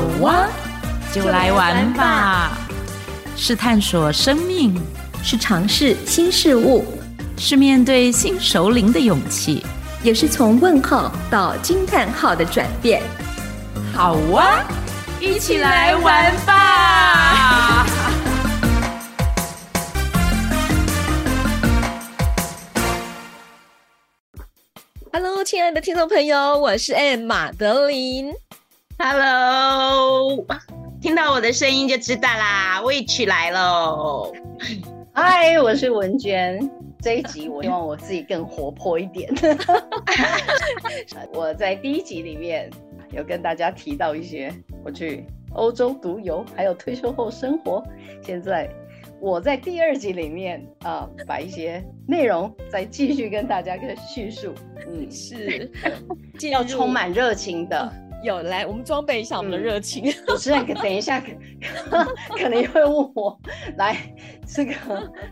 好哇，就来玩吧！是探索生命，是尝试新事物，是面对新熟龄的勇气，也是从问号到惊叹号的转变。好哇，一起来玩吧！Hello，亲爱的听众朋友，我是 Anne 马德琳。Hello，听到我的声音就知道啦，Witch 来喽。嗨，我是文娟。这一集我希望我自己更活泼一点。我在第一集里面有跟大家提到一些我去欧洲独游，还有退休后生活。现在我在第二集里面啊，把一些内容再继续跟大家个叙述。嗯，是 要充满热情的。有来，我们装备一下我们的热情。嗯、主持人，可等一下可可能会问我，来这个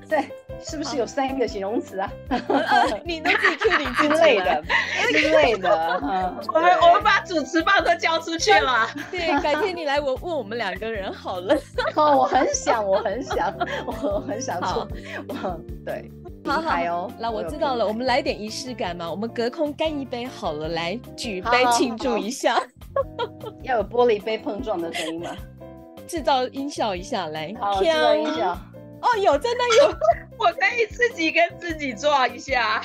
在是不是有三个形容词啊？你能自己 Q 你之类的之类的。我们我们把主持棒都交出去了。对，改天你来我问我们两个人好了。哦，我很想，我很想，我很想做。我对。好好哦，那我知道了，我们来点仪式感嘛，我们隔空干一杯好了，来举杯庆祝一下。要有玻璃杯碰撞的声音吗？制造音效一下来。好，制造音效。哦，有，真的有，我可以自己跟自己撞一下，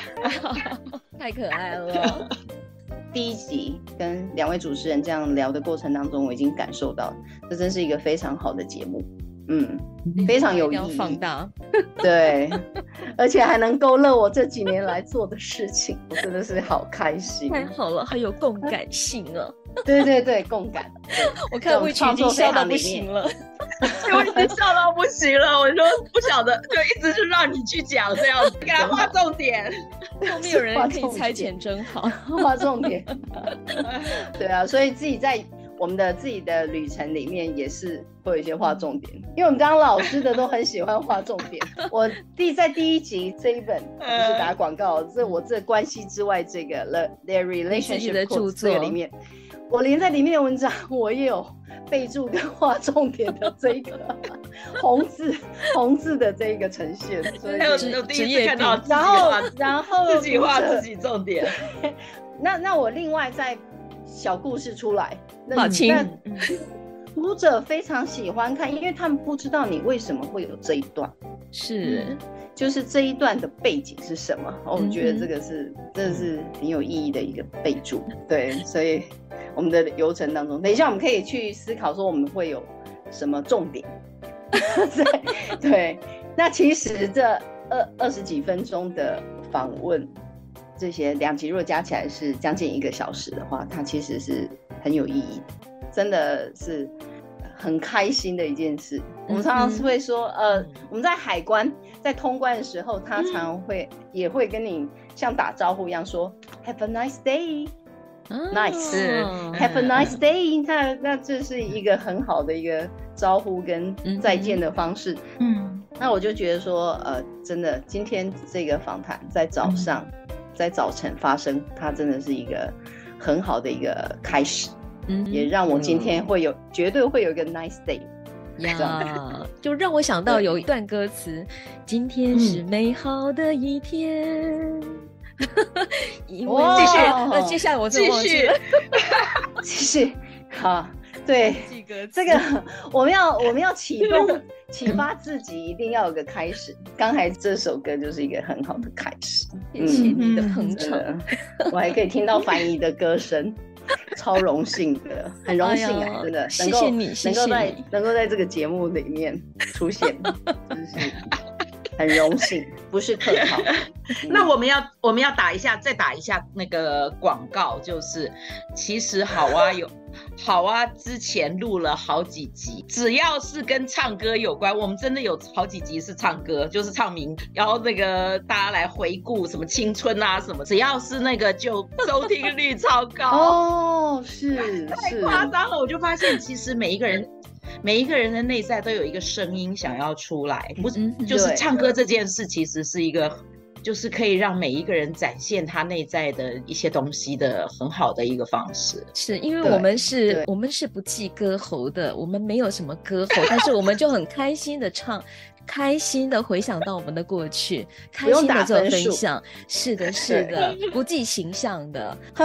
太可爱了。第一集跟两位主持人这样聊的过程当中，我已经感受到，这真是一个非常好的节目。嗯，非常有意义。放大，对，而且还能勾勒我这几年来做的事情，我真的是好开心。太好了，很有共 感性啊！对对对，共感。我看魏群已经笑到不行了，我已经笑到不行了。我说不晓得，就一直是让你去讲这样子，给他画重点。后面有人可以猜拳，真好，画重点。对啊，所以自己在。我们的自己的旅程里面也是会有一些画重点，因为我们刚刚老师的都很喜欢画重点。我第在第一集这一本就是打广告，这我这关系之外这个 The Their Relationship 的著作里面，我连在里面的文章我也有备注跟画重点的这一个 红字 红字的这一个呈现，所以有有第一次看到，然后然后自己画自己重点。那那我另外再小故事出来。好亲，读者非常喜欢看，因为他们不知道你为什么会有这一段，是，嗯、就是这一段的背景是什么？哦，我觉得这个是，这、嗯、是很有意义的一个备注。对，所以我们的流程当中，等一下我们可以去思考说我们会有什么重点。对对，那其实这二二十几分钟的访问，这些两集如果加起来是将近一个小时的话，它其实是。很有意义，真的是很开心的一件事。嗯、我们常常是会说，呃，我们在海关在通关的时候，他常常会、嗯、也会跟你像打招呼一样说、嗯、，Have a nice day，nice，Have、嗯、a nice day、嗯。那那这是一个很好的一个招呼跟再见的方式。嗯，那我就觉得说，呃，真的，今天这个访谈在早上、嗯，在早晨发生，它真的是一个。很好的一个开始，嗯，也让我今天会有、嗯、绝对会有一个 nice day 呀，就让我想到有一段歌词，今天是美好的一天。继、嗯、续，那接下来我继续，继续，好，对，这个 我们要我们要启动。启发自己一定要有个开始。刚才这首歌就是一个很好的开始。谢谢你的捧场，我还可以听到凡仪的歌声，超荣幸的，很荣幸啊，真的。能谢谢你，能够在能够在这个节目里面出现，真是很荣幸，不是客套。那我们要我们要打一下，再打一下那个广告，就是其实好啊有。好啊，之前录了好几集，只要是跟唱歌有关，我们真的有好几集是唱歌，就是唱名，然后那个大家来回顾什么青春啊什么，只要是那个就收听率超高哦，是 太夸张了，我就发现其实每一个人每一个人的内在都有一个声音想要出来，不是就是唱歌这件事其实是一个就是可以让每一个人展现他内在的一些东西的很好的一个方式。是因为我们是，我们是不记歌喉的，我们没有什么歌喉，但是我们就很开心的唱。开心的回想到我们的过去，开心的做分享，是的，是的，不计形象的。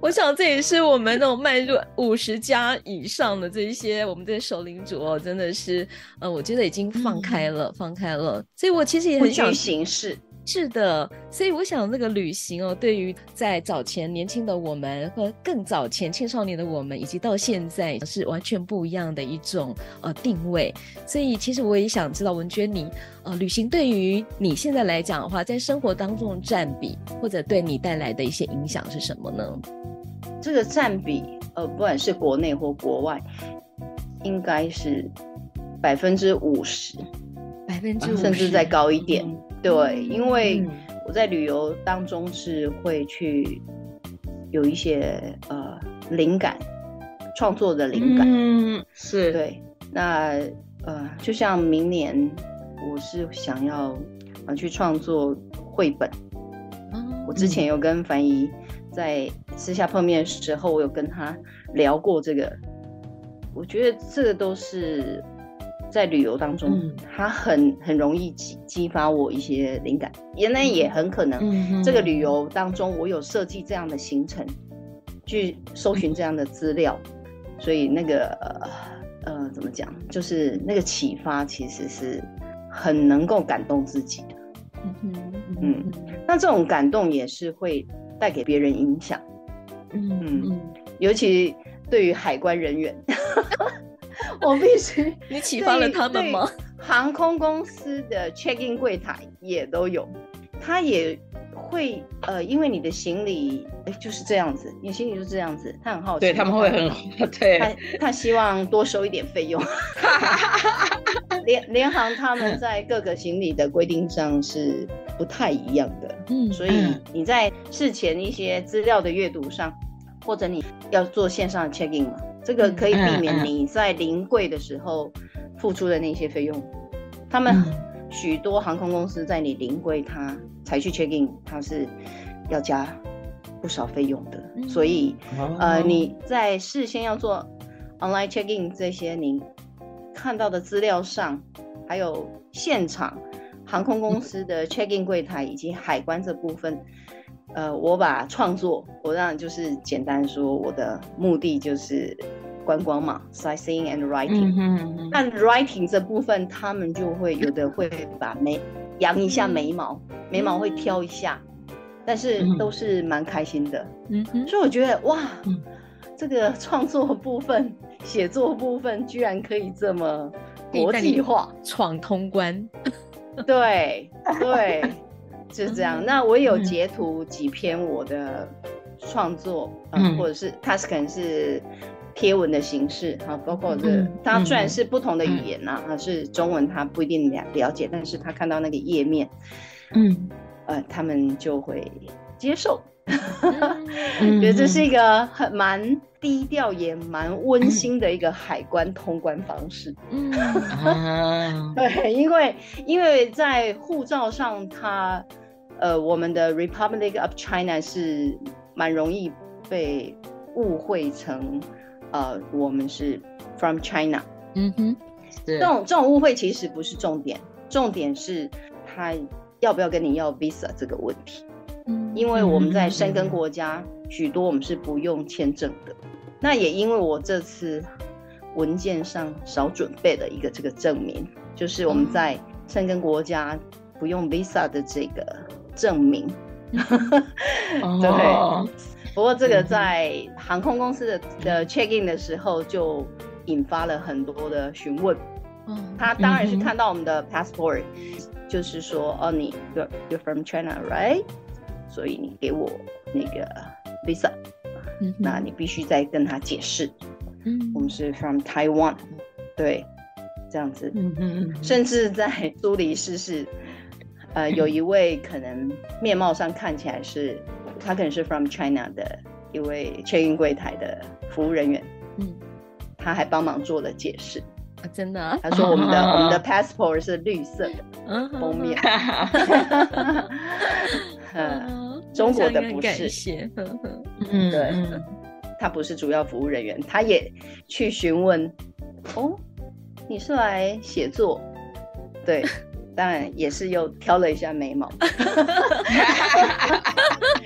我想这也是我们那种迈入五十加以上的这些我们这些首领主哦，真的是，呃，我觉得已经放开了，嗯、放开了。所以我其实也很想形式。是的，所以我想那个旅行哦，对于在早前年轻的我们和更早前青少年的我们，以及到现在是完全不一样的一种呃定位。所以其实我也想知道，文娟你呃旅行对于你现在来讲的话，在生活当中的占比，或者对你带来的一些影响是什么呢？这个占比呃，不管是国内或国外，应该是百分之五十，百分之五，甚至再高一点。嗯对，因为我在旅游当中是会去有一些呃灵感，创作的灵感，嗯，是。对。那呃，就像明年我是想要啊去创作绘本，嗯，我之前有跟樊怡在私下碰面的时候，我有跟他聊过这个，我觉得这个都是。在旅游当中，嗯、它很很容易激激发我一些灵感，原来也很可能，这个旅游当中我有设计这样的行程，去搜寻这样的资料，嗯、所以那个呃，呃怎么讲，就是那个启发其实是很能够感动自己的，嗯嗯，嗯，那这种感动也是会带给别人影响，嗯嗯，尤其对于海关人员。我必须，你启发了他们吗？航空公司的 check-in 柜台也都有，他也会呃，因为你的行李哎就是这样子，你行李就是这样子，他很好奇，对他们会很对，他他希望多收一点费用。联联航他们在各个行李的规定上是不太一样的，嗯，所以你在事前一些资料的阅读上，或者你要做线上的 check-in 嘛。这个可以避免你在临柜的时候付出的那些费用。他们许多航空公司在你临柜他才去 check in，他是要加不少费用的。嗯、所以，哦、呃，你在事先要做 online check in 这些，你看到的资料上，还有现场航空公司的 check in 柜台以及海关这部分。呃，我把创作，我让就是简单说，我的目的就是观光嘛，sightseeing and writing。嗯，但 writing 这部分，他们就会有的会把眉扬一下眉毛，嗯、眉毛会挑一下，但是都是蛮开心的。嗯哼，所以我觉得哇，嗯、这个创作部分、写作部分，居然可以这么国际化，闯通关。对对。就是这样。那我有截图几篇我的创作，嗯，嗯，或者是它是可能是贴文的形式，哈，包括这个，它虽然是不同的语言呐，它是中文，他不一定了了解，但是他看到那个页面，嗯，呃，他们就会接受，觉得这是一个很蛮低调也蛮温馨的一个海关通关方式，嗯，对，因为因为在护照上它。呃，我们的 Republic of China 是蛮容易被误会成，呃，我们是 from China。嗯哼，这种这种误会其实不是重点，重点是他要不要跟你要 visa 这个问题。嗯，因为我们在申根国家，许多我们是不用签证的。那也因为我这次文件上少准备了一个这个证明，就是我们在申根国家不用 visa 的这个。证明，对。不过这个在航空公司的的 check in 的时候就引发了很多的询问。他当然是看到我们的 passport，就是说，哦，你 you're you're from China, right？所以你给我那个 visa，嗯那你必须再跟他解释，嗯我们是 from Taiwan，对，这样子。嗯甚至在苏黎世是。呃，有一位可能面貌上看起来是，他可能是 from China 的一位 check-in 柜台的服务人员，嗯，他还帮忙做了解释，啊，真的、啊。他说我们的 我们的 passport 是绿色的封面。嗯，中国的不是。嗯，对，他不是主要服务人员，他也去询问。哦，你是来写作？对。当然也是又挑了一下眉毛，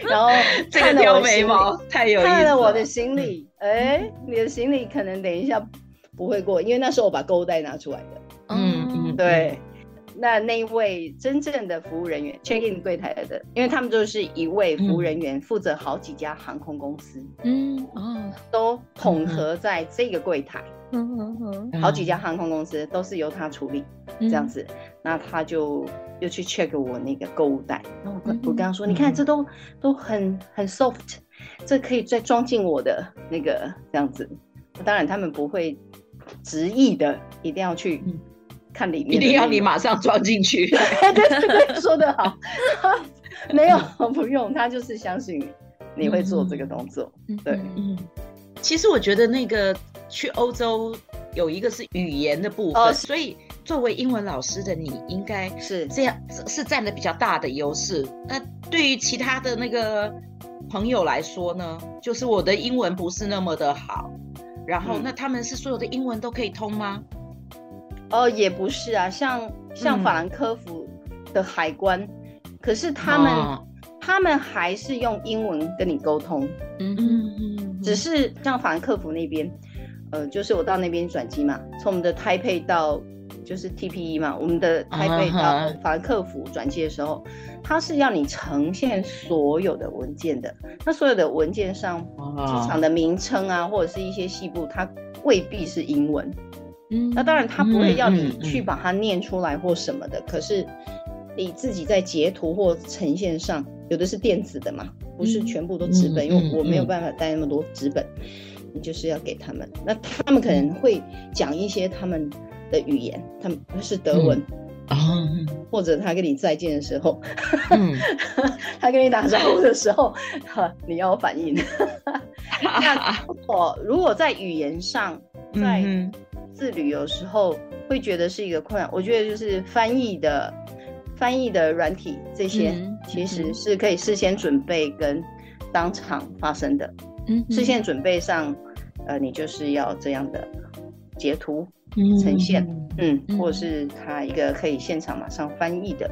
然后这个挑眉毛太有意思了，看了我的行李，哎、嗯，你的行李可能等一下不会过，因为那时候我把购物袋拿出来的。嗯。嗯，对。那那一位真正的服务人员，check in 柜台的，因为他们就是一位服务人员，负责好几家航空公司，嗯哦，都统合在这个柜台。嗯嗯嗯，好几家航空公司都是由他处理，这样子，那他就又去 check 我那个购物袋，然后我跟我跟他说，你看这都都很很 soft，这可以再装进我的那个这样子。当然他们不会执意的一定要去看里面，一定要你马上装进去。对对对，说得好，没有不用，他就是相信你，你会做这个动作。对，嗯，其实我觉得那个。去欧洲有一个是语言的部分，哦、所以作为英文老师的你，应该是这样是，占的比较大的优势。那对于其他的那个朋友来说呢，就是我的英文不是那么的好，然后、嗯、那他们是所有的英文都可以通吗？哦，也不是啊，像像法兰克福的海关，嗯、可是他们、哦、他们还是用英文跟你沟通，嗯嗯嗯，只是像法兰克福那边。呃，就是我到那边转机嘛，从我们的台北到就是 TPE 嘛，我们的台北到法兰克福转机的时候，它是要你呈现所有的文件的。那所有的文件上机场的名称啊，或者是一些细部，它未必是英文。嗯，那当然它不会要你去把它念出来或什么的。可是你自己在截图或呈现上，有的是电子的嘛，不是全部都纸本，因为我没有办法带那么多纸本。你就是要给他们，那他们可能会讲一些他们的语言，他们是德文啊，嗯、或者他跟你再见的时候，嗯、他跟你打招呼的时候，哈，你要反应。那我如果在语言上，在自旅游时候会觉得是一个困难，我觉得就是翻译的翻译的软体这些，其实是可以事先准备跟当场发生的。嗯，事先准备上，呃，你就是要这样的截图呈现，嗯，嗯，或者是他一个可以现场马上翻译的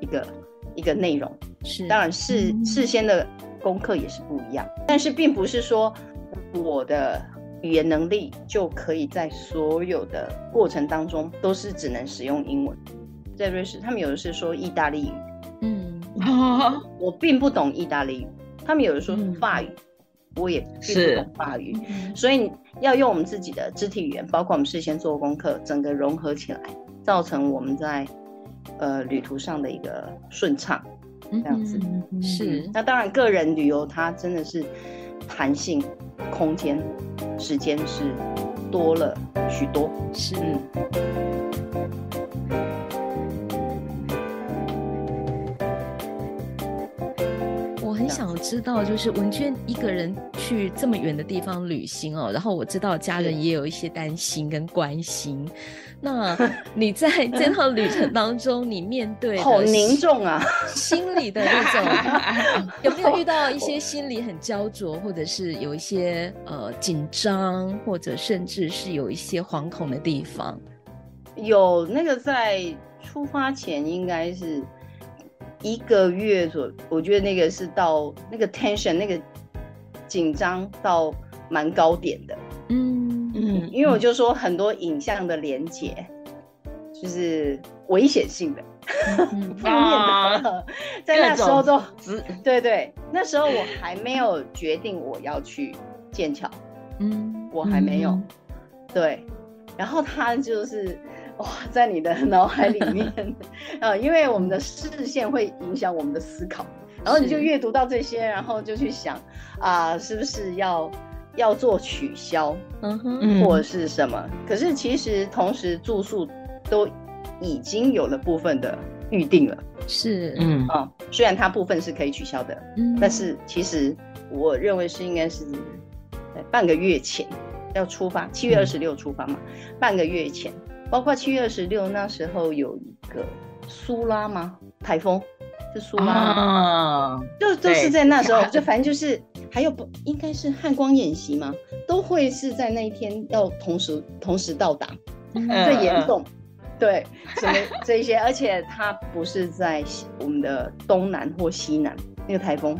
一个一个内容，是，当然事事先的功课也是不一样，但是并不是说我的语言能力就可以在所有的过程当中都是只能使用英文。在瑞士，他们有的是说意大利语，嗯，我并不懂意大利语，他们有的说法语。嗯我也并不懂法语，所以要用我们自己的肢体语言，包括我们事先做功课，整个融合起来，造成我们在呃旅途上的一个顺畅，这样子。嗯、是。那当然，个人旅游它真的是弹性、空间、时间是多了许多。是。想知道，就是文娟一个人去这么远的地方旅行哦，然后我知道家人也有一些担心跟关心。那 你在这趟旅程当中，你面对 好凝重啊，心里的那种 有没有遇到一些心里很焦灼，或者是有一些呃紧张，或者甚至是有一些惶恐的地方？有那个在出发前应该是。一个月左，我觉得那个是到那个 tension 那个紧张到蛮高点的，嗯。嗯，因为我就说很多影像的连接，就是危险性的，负面的，啊、在那时候都，对对，那时候我还没有决定我要去剑桥，嗯，我还没有，嗯、对，然后他就是。哇，在你的脑海里面，呃，因为我们的视线会影响我们的思考，然后你就阅读到这些，然后就去想啊、呃，是不是要要做取消，嗯哼，或者是什么？可是其实同时住宿都已经有了部分的预定了，是，嗯。啊、哦，虽然它部分是可以取消的，嗯，但是其实我认为是应该是在半个月前要出发，七月二十六出发嘛，嗯、半个月前，包括七月二十六那时候有一个苏拉吗？台风是苏拉就都是在那时候，就反正就是还有不应该是汉光演习吗？都会是在那一天要同时同时到达，最严重。嗯对，什么这一些，而且它不是在我们的东南或西南，那个台风，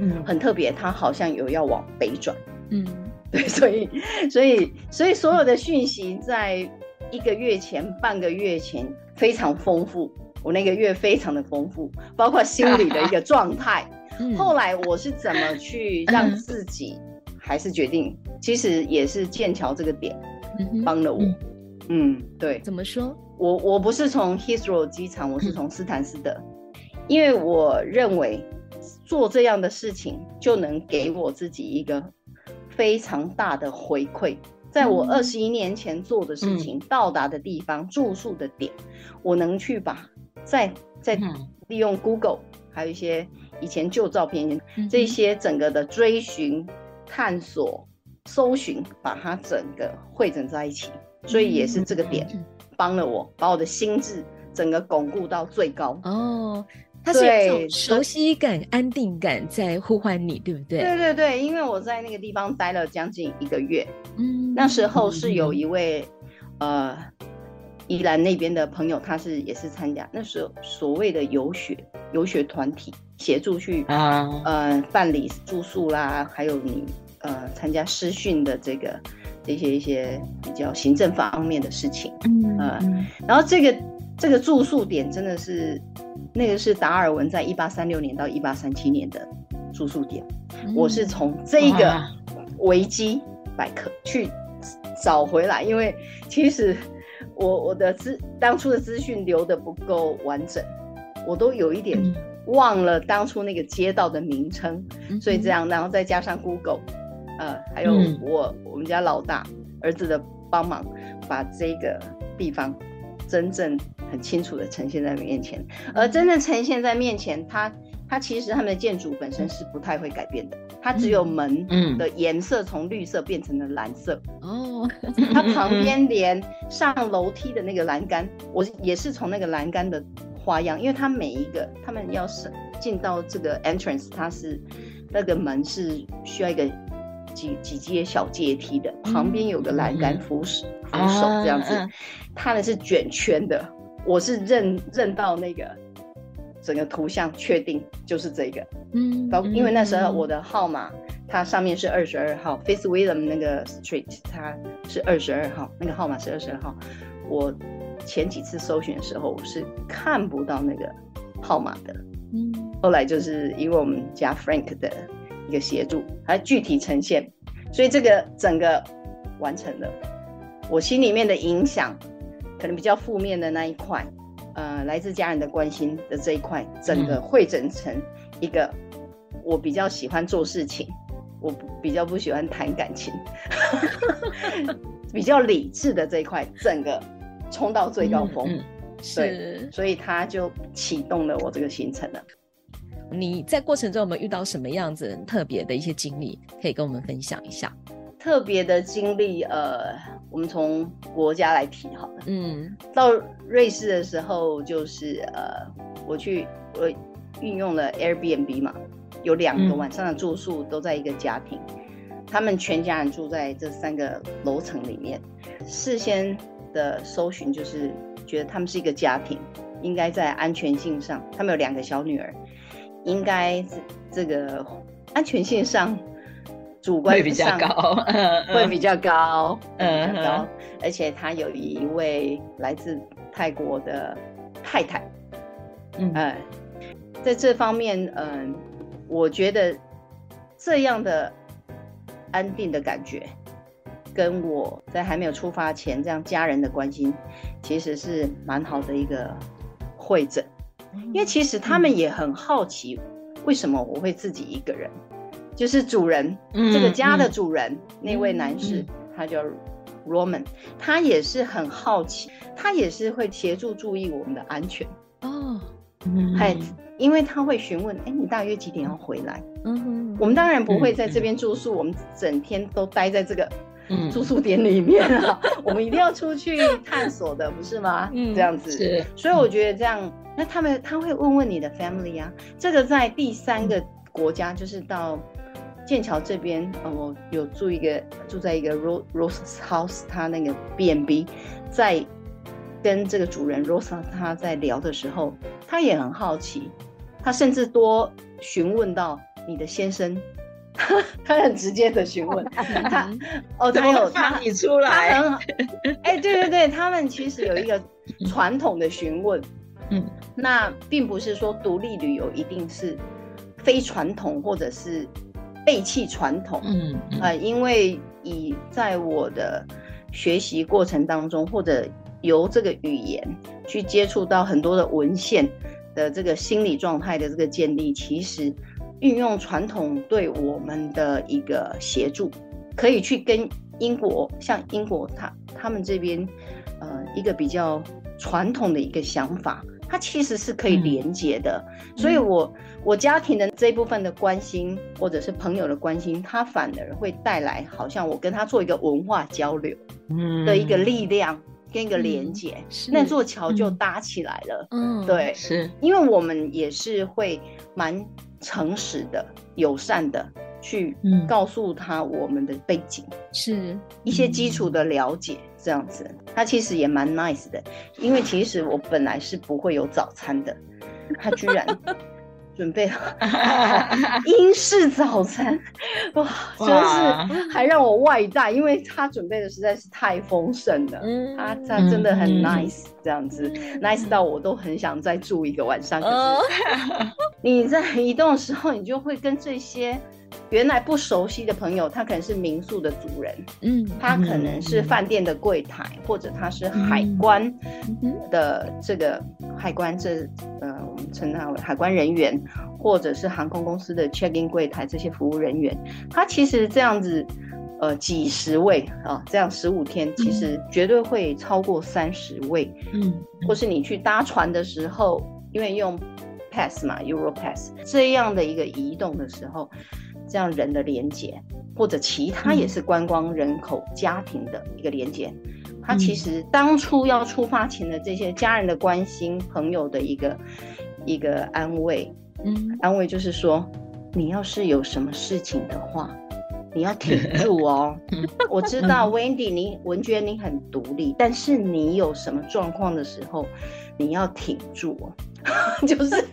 嗯，很特别，它好像有要往北转，嗯，对，所以，所以，所以所有的讯息在一个月前、半个月前非常丰富，我那个月非常的丰富，包括心理的一个状态。后来我是怎么去让自己还是决定，其实也是剑桥这个点帮了我。嗯，对，怎么说？我我不是从 Heathrow 机场，我是从斯坦斯德，嗯、因为我认为做这样的事情就能给我自己一个非常大的回馈，在我二十一年前做的事情、嗯、到达的地方、住宿的点，我能去把再再利用 Google，还有一些以前旧照片，嗯、这些整个的追寻、探索、搜寻，把它整个汇整在一起。所以也是这个点帮了我，把我的心智整个巩固到最高。哦，它是一种熟悉感、安定感在呼唤你，对不对？对对对，因为我在那个地方待了将近一个月。嗯，那时候是有一位、嗯、呃宜兰那边的朋友，他是也是参加那时候所谓的游学游学团体，协助去啊呃办理住宿啦，还有你呃参加师训的这个。这些一些比较行政方面的事情，嗯，呃、然后这个这个住宿点真的是那个是达尔文在一八三六年到一八三七年的住宿点，嗯、我是从这个维基百科去找回来，因为其实我我的资当初的资讯留的不够完整，我都有一点忘了当初那个街道的名称，嗯、所以这样，然后再加上 Google。呃，还有我、嗯、我们家老大儿子的帮忙，把这个地方真正很清楚的呈现在面前。而真正呈现在面前，它它其实他们的建筑本身是不太会改变的，它只有门的颜色从绿色变成了蓝色。哦、嗯，它旁边连上楼梯的那个栏杆，我也是从那个栏杆的花样，因为它每一个他们要是进到这个 entrance，它是那个门是需要一个。几几阶小阶梯的，旁边有个栏杆扶手，扶手这样子，它的是卷圈的。我是认认到那个整个图像，确定就是这个。嗯，包因为那时候我的号码，它上面是二十二号，Face William 那个 Street，它是二十二号，那个号码是二十二号。我前几次搜寻的时候，我是看不到那个号码的。嗯，后来就是因为我们家 Frank 的。一个协助，还具体呈现，所以这个整个完成了。我心里面的影响，可能比较负面的那一块，呃，来自家人的关心的这一块，整个汇整成一个我比较喜欢做事情，我比较不喜欢谈感情，比较理智的这一块，整个冲到最高峰。嗯嗯、是所以他就启动了我这个行程了。你在过程中有没有遇到什么样子特别的一些经历，可以跟我们分享一下？特别的经历，呃，我们从国家来提好了。嗯，到瑞士的时候，就是呃，我去我运用了 Airbnb 嘛，有两个晚上的住宿都在一个家庭，嗯、他们全家人住在这三个楼层里面。事先的搜寻就是觉得他们是一个家庭，应该在安全性上，他们有两个小女儿。应该这个安全性上，主观会比较高，会比较高，嗯，比较高，而且他有一位来自泰国的太太，嗯，在这方面，嗯，我觉得这样的安定的感觉，跟我在还没有出发前这样家人的关心，其实是蛮好的一个会诊。因为其实他们也很好奇，为什么我会自己一个人？就是主人，嗯、这个家的主人、嗯、那位男士，嗯、他叫 Roman，他也是很好奇，他也是会协助注意我们的安全哦。还、嗯、因为他会询问，哎，你大约几点要回来？嗯哼，我们当然不会在这边住宿，嗯、我们整天都待在这个住宿点里面啊，我们一定要出去探索的，不是吗？嗯，这样子。是。所以我觉得这样，那他们他会问问你的 family 啊，这个在第三个国家，就是到剑桥这边，呃，我有住一个住在一个 Rose Rose House，他那个 B&B，在跟这个主人 Rose 他在聊的时候，他也很好奇，他甚至多询问到你的先生。他很直接的询问他，哦，他有他你出来，他很好，哎、欸，对对对，他们其实有一个传统的询问，嗯，那并不是说独立旅游一定是非传统或者是背弃传统，嗯，嗯呃，因为以在我的学习过程当中，或者由这个语言去接触到很多的文献的这个心理状态的这个建立，其实。运用传统对我们的一个协助，可以去跟英国，像英国他他们这边，呃，一个比较传统的一个想法，它其实是可以连接的。嗯、所以我我家庭的这一部分的关心，或者是朋友的关心，它反而会带来好像我跟他做一个文化交流嗯。的一个力量跟一个连接，嗯、那座桥就搭起来了。嗯，对，是。因为我们也是会蛮。诚实的、友善的去告诉他我们的背景，是一些基础的了解，这样子，他其实也蛮 nice 的。因为其实我本来是不会有早餐的，他居然。准备了 英式早餐，哇，真是还让我外带，因为他准备的实在是太丰盛了。嗯，他他真的很 nice，这样子、嗯、nice 到我都很想再住一个晚上。可是 你在移动的时候，你就会跟这些。原来不熟悉的朋友，他可能是民宿的主人，嗯，他可能是饭店的柜台，嗯、或者他是海关的这个海关这呃，我们称他为海关人员，或者是航空公司的 check-in 柜台这些服务人员，他其实这样子呃几十位啊，这样十五天其实绝对会超过三十位，嗯，或是你去搭船的时候，因为用 pass 嘛，Euro Pass 这样的一个移动的时候。这样人的连接，或者其他也是观光人口家庭的一个连接，嗯、他其实当初要出发前的这些家人的关心、朋友的一个一个安慰，嗯，安慰就是说，你要是有什么事情的话，你要挺 住哦。我知道 Wendy，你文娟你很独立，但是你有什么状况的时候，你要挺住哦。就是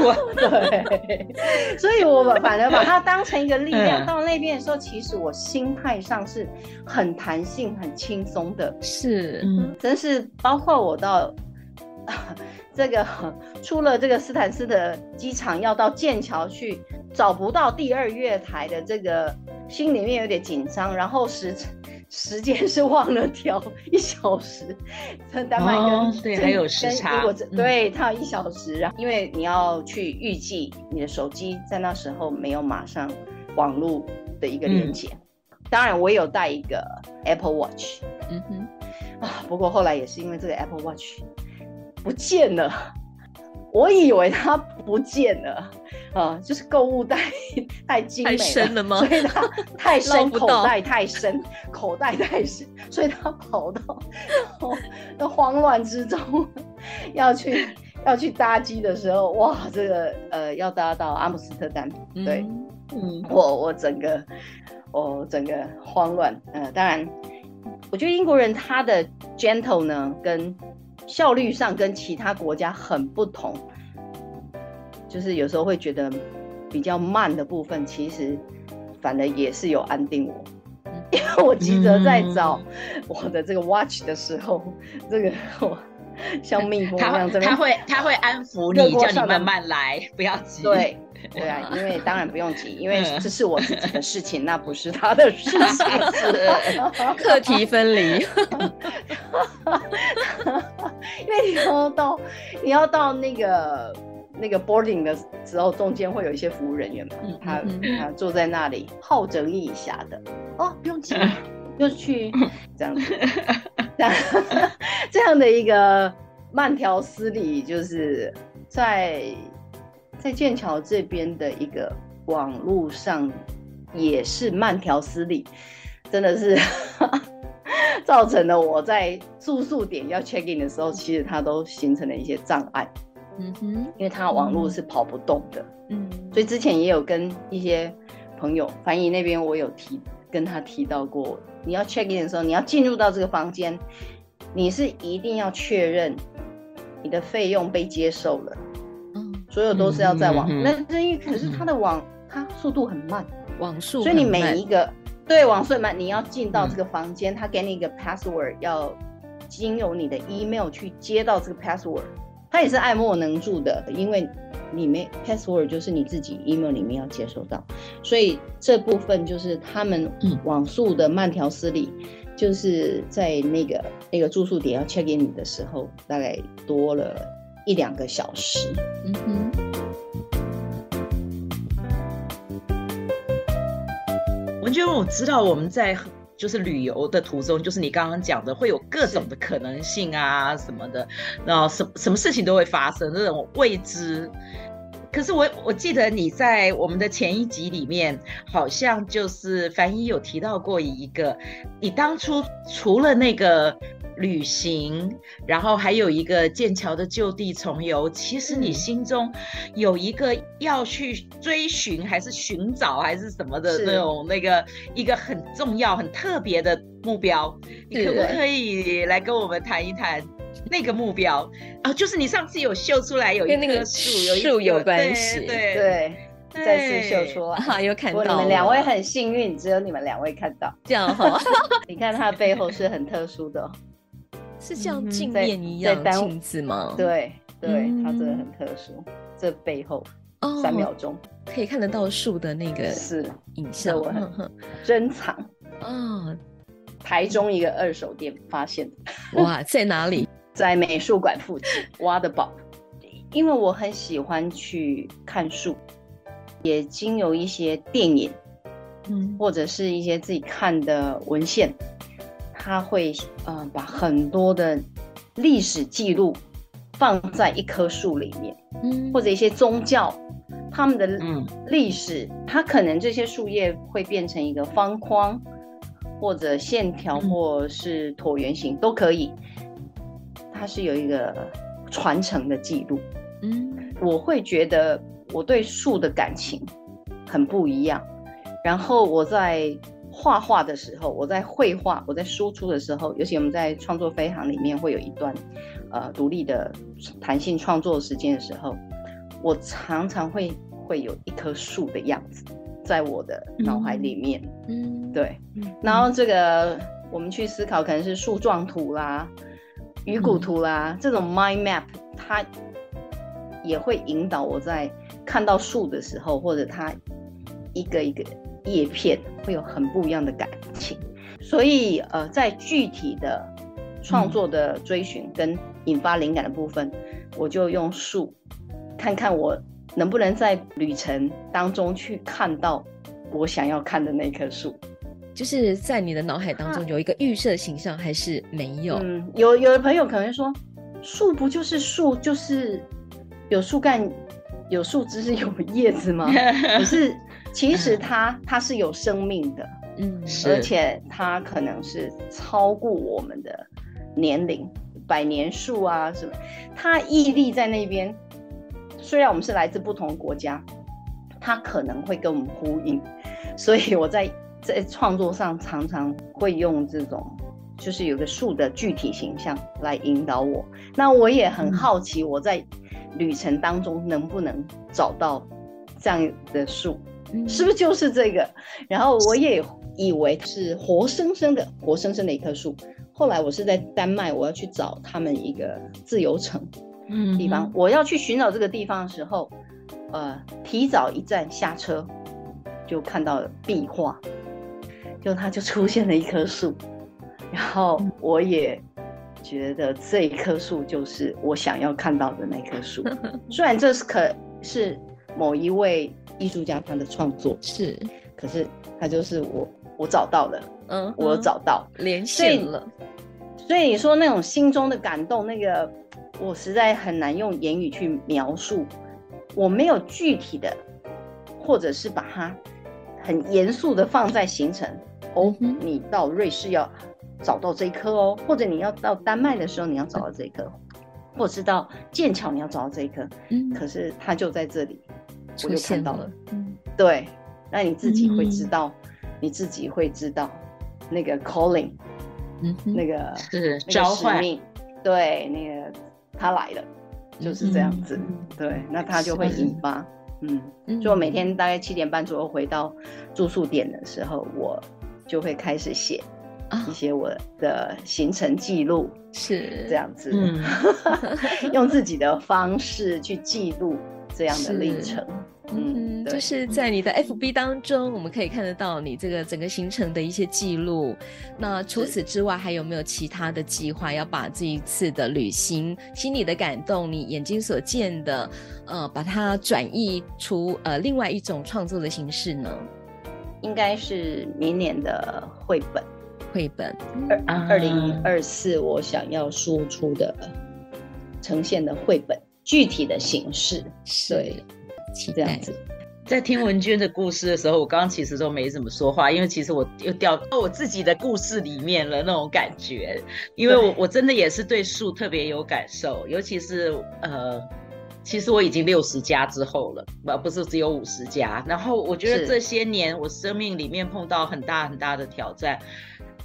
我 对，所以我反而把它当成一个力量。到那边的时候，其实我心态上是很弹性、很轻松的。是，嗯，真是包括我到 这个出了这个斯坦斯的机场，要到剑桥去，找不到第二月台的这个，心里面有点紧张，然后时。时间是忘了调一小时，跟丹麦跟、哦、对还有时差，对，它有一小时，然后因为你要去预计你的手机在那时候没有马上网络的一个连接，嗯、当然我也有带一个 Apple Watch，嗯哼，啊，不过后来也是因为这个 Apple Watch 不见了。我以为它不见了，啊，就是购物袋太精美了，太深了吗？所以它太深，口袋太深，口袋太深，所以它跑到 那慌乱之中，要去 要去搭机的时候，哇，这个呃要搭到阿姆斯特丹，对，嗯，我我整个我整个慌乱，呃，当然，我觉得英国人他的 gentle 呢跟。效率上跟其他国家很不同，就是有时候会觉得比较慢的部分，其实反而也是有安定我，因为我急着在找我的这个 watch 的时候，嗯、这个我像蜜蜂一样，他，他会他会安抚你，叫你慢慢来，不要急。对。对啊，因为当然不用急，因为这是我自己的事情，那不是他的事情，是课题分离。因为你要到你要到那个那个 boarding 的时候，中间会有一些服务人员嘛，他他坐在那里好整以暇的哦，不用急，就去 这样子，这样这样的一个慢条斯理，就是在。在剑桥这边的一个网络上也是慢条斯理，真的是 造成了我在住宿点要 check in 的时候，其实它都形成了一些障碍。嗯哼，因为它网络是跑不动的。嗯，所以之前也有跟一些朋友翻译那边，我有提跟他提到过，你要 check in 的时候，你要进入到这个房间，你是一定要确认你的费用被接受了。嗯，所有都是要在网，嗯、那这一可是它的网。它速度很慢，网速，所以你每一个对网速慢，你要进到这个房间，他、嗯、给你一个 password，要经由你的 email 去接到这个 password，它也是爱莫能助的，因为你没 password 就是你自己 email 里面要接收到，所以这部分就是他们网速的慢条斯理，嗯、就是在那个那个住宿点要 check in 你的时候，大概多了一两个小时。嗯哼。完全我知道我们在就是旅游的途中，就是你刚刚讲的，会有各种的可能性啊什么的，然后什什么事情都会发生，这种未知。可是我我记得你在我们的前一集里面，好像就是凡一有提到过一个，你当初除了那个。旅行，然后还有一个剑桥的就地重游。其实你心中有一个要去追寻，还是寻找，还是什么的那种那个一个很重要、很特别的目标。你可不可以来跟我们谈一谈那个目标啊？就是你上次有秀出来有一棵树，有树有关系，对对，对，再次秀出来，啊、有看到。你们两位很幸运，只有你们两位看到，这样哈。你看它的背后是很特殊的。是像镜面一样镜子吗？对对，它真的很特殊。这背后三秒钟可以看得到树的那个是影像，我很珍藏啊。台中一个二手店发现的，哇，在哪里？在美术馆附近挖的宝。因为我很喜欢去看树，也经由一些电影，嗯，或者是一些自己看的文献。他会呃把很多的历史记录放在一棵树里面，嗯，或者一些宗教他们的历史，它可能这些树叶会变成一个方框，或者线条，或是椭圆形都可以。它是有一个传承的记录，嗯，我会觉得我对树的感情很不一样，然后我在。画画的时候，我在绘画，我在输出的时候，尤其我们在创作飞行里面会有一段，呃，独立的弹性创作时间的时候，我常常会会有一棵树的样子在我的脑海里面，嗯，对，然后这个我们去思考，可能是树状图啦、鱼骨图啦，这种 mind map，它也会引导我在看到树的时候，或者它一个一个。叶片会有很不一样的感情，所以呃，在具体的创作的追寻跟引发灵感的部分，我就用树，看看我能不能在旅程当中去看到我想要看的那棵树。就是在你的脑海当中有一个预设形象，还是没有？嗯，有有的朋友可能说，树不就是树，就是有树干、有树枝、是有叶子吗？可是。其实它它是有生命的，嗯，而且它可能是超过我们的年龄，百年树啊什么，它屹立在那边。虽然我们是来自不同国家，它可能会跟我们呼应。所以我在在创作上常常会用这种，就是有个树的具体形象来引导我。那我也很好奇，我在旅程当中能不能找到这样的树。是不是就是这个？然后我也以为是活生生的、活生生的一棵树。后来我是在丹麦，我要去找他们一个自由城嗯地方，我要去寻找这个地方的时候，呃，提早一站下车，就看到了壁画，就它就出现了一棵树，然后我也觉得这一棵树就是我想要看到的那棵树。虽然这是可是某一位。艺术家他的创作是，可是他就是我，我找到了，嗯，我找到连线了，所以你说那种心中的感动，那个我实在很难用言语去描述，我没有具体的，或者是把它很严肃的放在行程哦，嗯你到瑞士要找到这一颗哦，或者你要到丹麦的时候你要找到这一颗，或者是到剑桥你要找到这一颗，嗯，可是它就在这里，我就看到了，，嗯。对，那你自己会嗯。知道，你自己会知道那个 calling，嗯，那个是那个召唤，对，那个他来了，就是这样子，嗯对，那他就会引发，嗯。嗯。就我每天大概七点半左右回到住宿点的时候，我就会开始写啊一些我的行程记录，是这样子，嗯，用自己的方式去记录这样的历程。嗯，就是在你的 FB 当中，我们可以看得到你这个整个行程的一些记录。那除此之外，还有没有其他的计划要把这一次的旅行、心里的感动、你眼睛所见的，呃，把它转译出呃另外一种创作的形式呢？应该是明年的绘本，绘本，二零二四，我想要输出的呈现的绘本具体的形式，对，期待这样子。在听文娟的故事的时候，我刚刚其实都没怎么说话，因为其实我又掉到我自己的故事里面了那种感觉。因为我我真的也是对树特别有感受，尤其是呃，其实我已经六十加之后了，不不是只有五十加。然后我觉得这些年我生命里面碰到很大很大的挑战，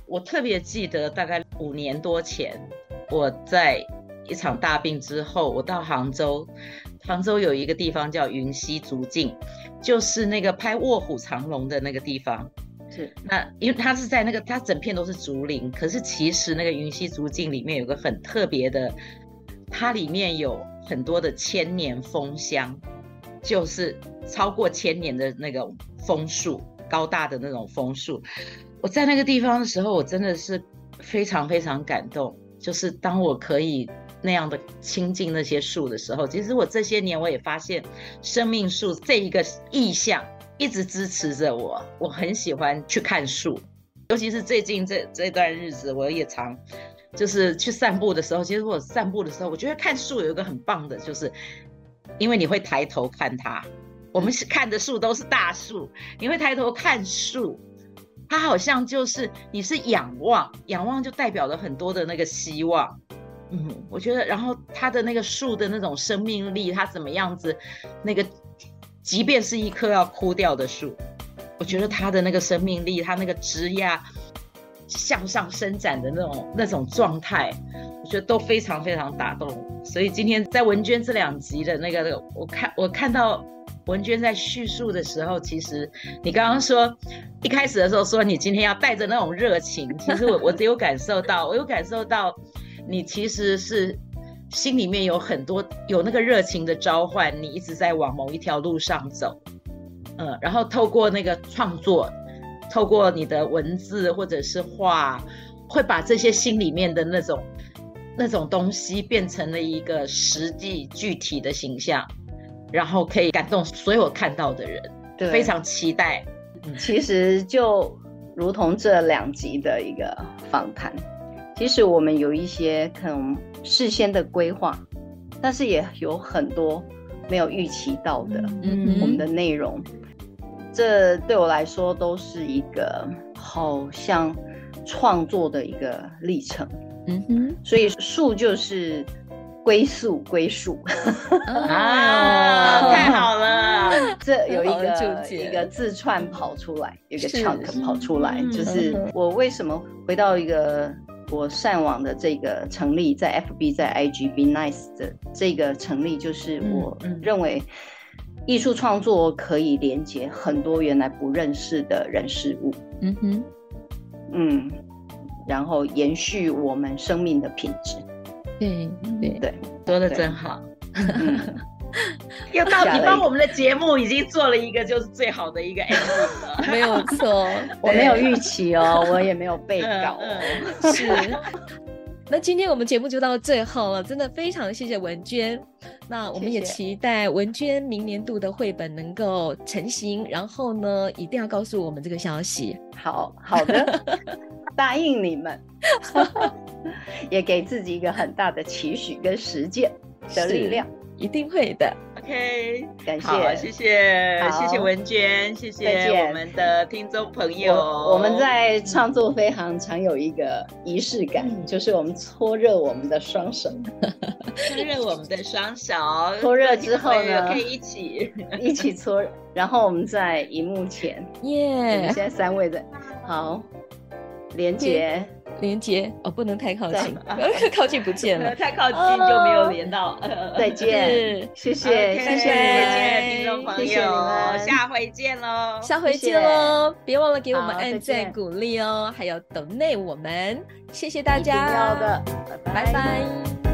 我特别记得大概五年多前，我在一场大病之后，我到杭州。杭州有一个地方叫云溪竹径，就是那个拍《卧虎藏龙》的那个地方。是，那因为它是在那个，它整片都是竹林，可是其实那个云溪竹径里面有个很特别的，它里面有很多的千年枫香，就是超过千年的那个枫树，高大的那种枫树。我在那个地方的时候，我真的是非常非常感动，就是当我可以。那样的亲近那些树的时候，其实我这些年我也发现，生命树这一个意象一直支持着我。我很喜欢去看树，尤其是最近这这段日子，我也常就是去散步的时候。其实我散步的时候，我觉得看树有一个很棒的，就是因为你会抬头看它。我们是看的树都是大树，你会抬头看树，它好像就是你是仰望，仰望就代表了很多的那个希望。嗯，我觉得，然后它的那个树的那种生命力，它怎么样子？那个，即便是一棵要枯掉的树，我觉得它的那个生命力，它那个枝桠向上伸展的那种那种状态，我觉得都非常非常打动。所以今天在文娟这两集的那个，我看我看到文娟在叙述的时候，其实你刚刚说一开始的时候说你今天要带着那种热情，其实我我只有感受到，我有感受到。你其实是心里面有很多有那个热情的召唤，你一直在往某一条路上走，嗯，然后透过那个创作，透过你的文字或者是画，会把这些心里面的那种那种东西变成了一个实际具体的形象，然后可以感动所有看到的人，对，非常期待。嗯，其实就如同这两集的一个访谈。其实我们有一些可能事先的规划，但是也有很多没有预期到的，嗯，我们的内容，这对我来说都是一个好像创作的一个历程。嗯哼，所以树就是归宿归树 啊，太好了，这有一个一个自串跑出来，有一个 chunk 跑出来，就是 我为什么回到一个。我上网的这个成立，在 FB 在 IG Be Nice 的这个成立，就是我认为艺术创作可以连接很多原来不认识的人事物，嗯哼，嗯，然后延续我们生命的品质。对对。对，说的真好。嗯。又到你帮我们的节目已经做了一个就是最好的一个 ending 了，没有错，我没有预期哦，我也没有备稿，嗯、是。那今天我们节目就到最后了，真的非常谢谢文娟。那我们也期待文娟明年度的绘本能够成型，然后呢，一定要告诉我们这个消息。好好的，答应你们，也给自己一个很大的期许跟实践的力量。一定会的。OK，感谢，谢谢，谢谢文娟，谢谢我们的听众朋友。我我们在创作飞航常有一个仪式感，嗯。就是我们搓热我们的双手，搓热我们的双手，搓热之后呢可以一起。一起搓，然后我们在荧幕前，我们耶现，在三位的，好，连结。连接哦，不能太靠近，对 靠近不见了。太靠近就没有连到。再见，谢谢谢谢听众朋谢谢你友，下回见喽。下回见喽！别忘了给我们按赞鼓励哦，还有等内我们，谢谢大家，要的，拜拜